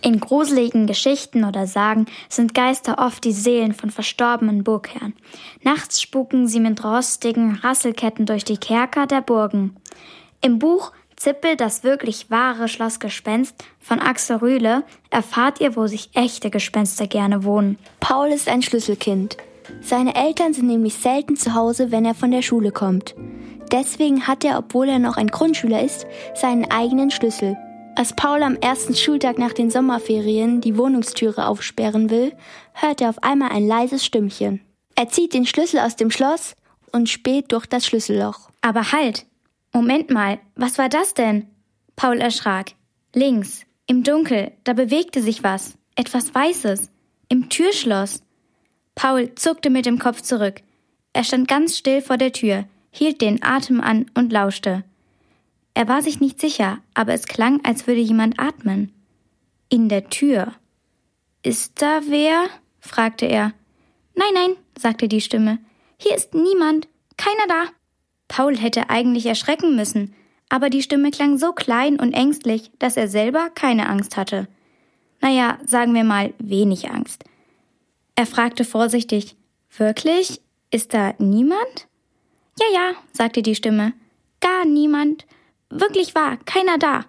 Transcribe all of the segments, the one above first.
In gruseligen Geschichten oder Sagen sind Geister oft die Seelen von verstorbenen Burgherren. Nachts spuken sie mit rostigen Rasselketten durch die Kerker der Burgen. Im Buch Zippel, das wirklich wahre Schlossgespenst von Axel Rühle, erfahrt ihr, wo sich echte Gespenster gerne wohnen. Paul ist ein Schlüsselkind. Seine Eltern sind nämlich selten zu Hause, wenn er von der Schule kommt. Deswegen hat er, obwohl er noch ein Grundschüler ist, seinen eigenen Schlüssel. Als Paul am ersten Schultag nach den Sommerferien die Wohnungstüre aufsperren will, hört er auf einmal ein leises Stimmchen. Er zieht den Schlüssel aus dem Schloss und späht durch das Schlüsselloch. Aber halt! Moment mal, was war das denn? Paul erschrak. Links, im Dunkel, da bewegte sich was. Etwas Weißes. Im Türschloss. Paul zuckte mit dem Kopf zurück. Er stand ganz still vor der Tür, hielt den Atem an und lauschte. Er war sich nicht sicher, aber es klang, als würde jemand atmen. In der Tür. Ist da wer? fragte er. Nein, nein, sagte die Stimme. Hier ist niemand, keiner da. Paul hätte eigentlich erschrecken müssen, aber die Stimme klang so klein und ängstlich, dass er selber keine Angst hatte. Naja, sagen wir mal wenig Angst. Er fragte vorsichtig, Wirklich? Ist da niemand? Ja, ja, sagte die Stimme. Gar niemand. Wirklich wahr, keiner da.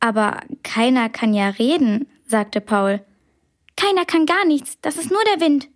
Aber keiner kann ja reden, sagte Paul. Keiner kann gar nichts, das ist nur der Wind.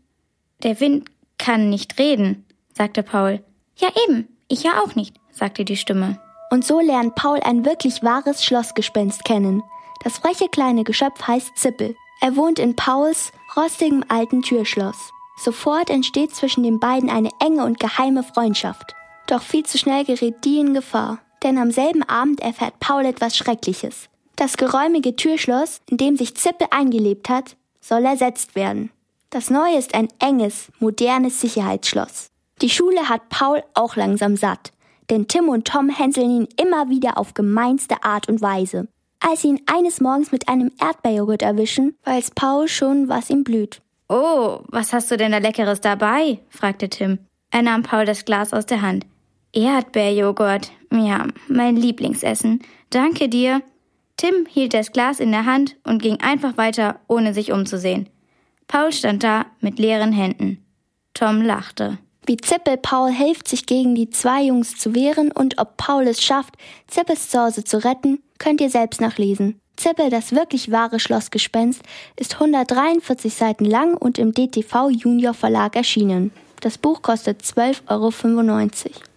Der Wind kann nicht reden, sagte Paul. Ja eben, ich ja auch nicht, sagte die Stimme. Und so lernt Paul ein wirklich wahres Schlossgespenst kennen. Das freche kleine Geschöpf heißt Zippel. Er wohnt in Pauls rostigem alten Türschloss. Sofort entsteht zwischen den beiden eine enge und geheime Freundschaft. Doch viel zu schnell gerät die in Gefahr denn am selben Abend erfährt Paul etwas Schreckliches. Das geräumige Türschloss, in dem sich Zippel eingelebt hat, soll ersetzt werden. Das neue ist ein enges, modernes Sicherheitsschloss. Die Schule hat Paul auch langsam satt, denn Tim und Tom hänseln ihn immer wieder auf gemeinste Art und Weise. Als sie ihn eines Morgens mit einem Erdbeerjoghurt erwischen, weiß Paul schon, was ihm blüht. Oh, was hast du denn da Leckeres dabei? fragte Tim. Er nahm Paul das Glas aus der Hand. Erdbeerjoghurt. Ja, mein Lieblingsessen. Danke dir. Tim hielt das Glas in der Hand und ging einfach weiter, ohne sich umzusehen. Paul stand da mit leeren Händen. Tom lachte. Wie Zippel Paul hilft, sich gegen die zwei Jungs zu wehren und ob Paul es schafft, Zippels Zuhause zu retten, könnt ihr selbst nachlesen. Zippel, das wirklich wahre Schlossgespenst, ist 143 Seiten lang und im DTV Junior Verlag erschienen. Das Buch kostet 12,95 Euro.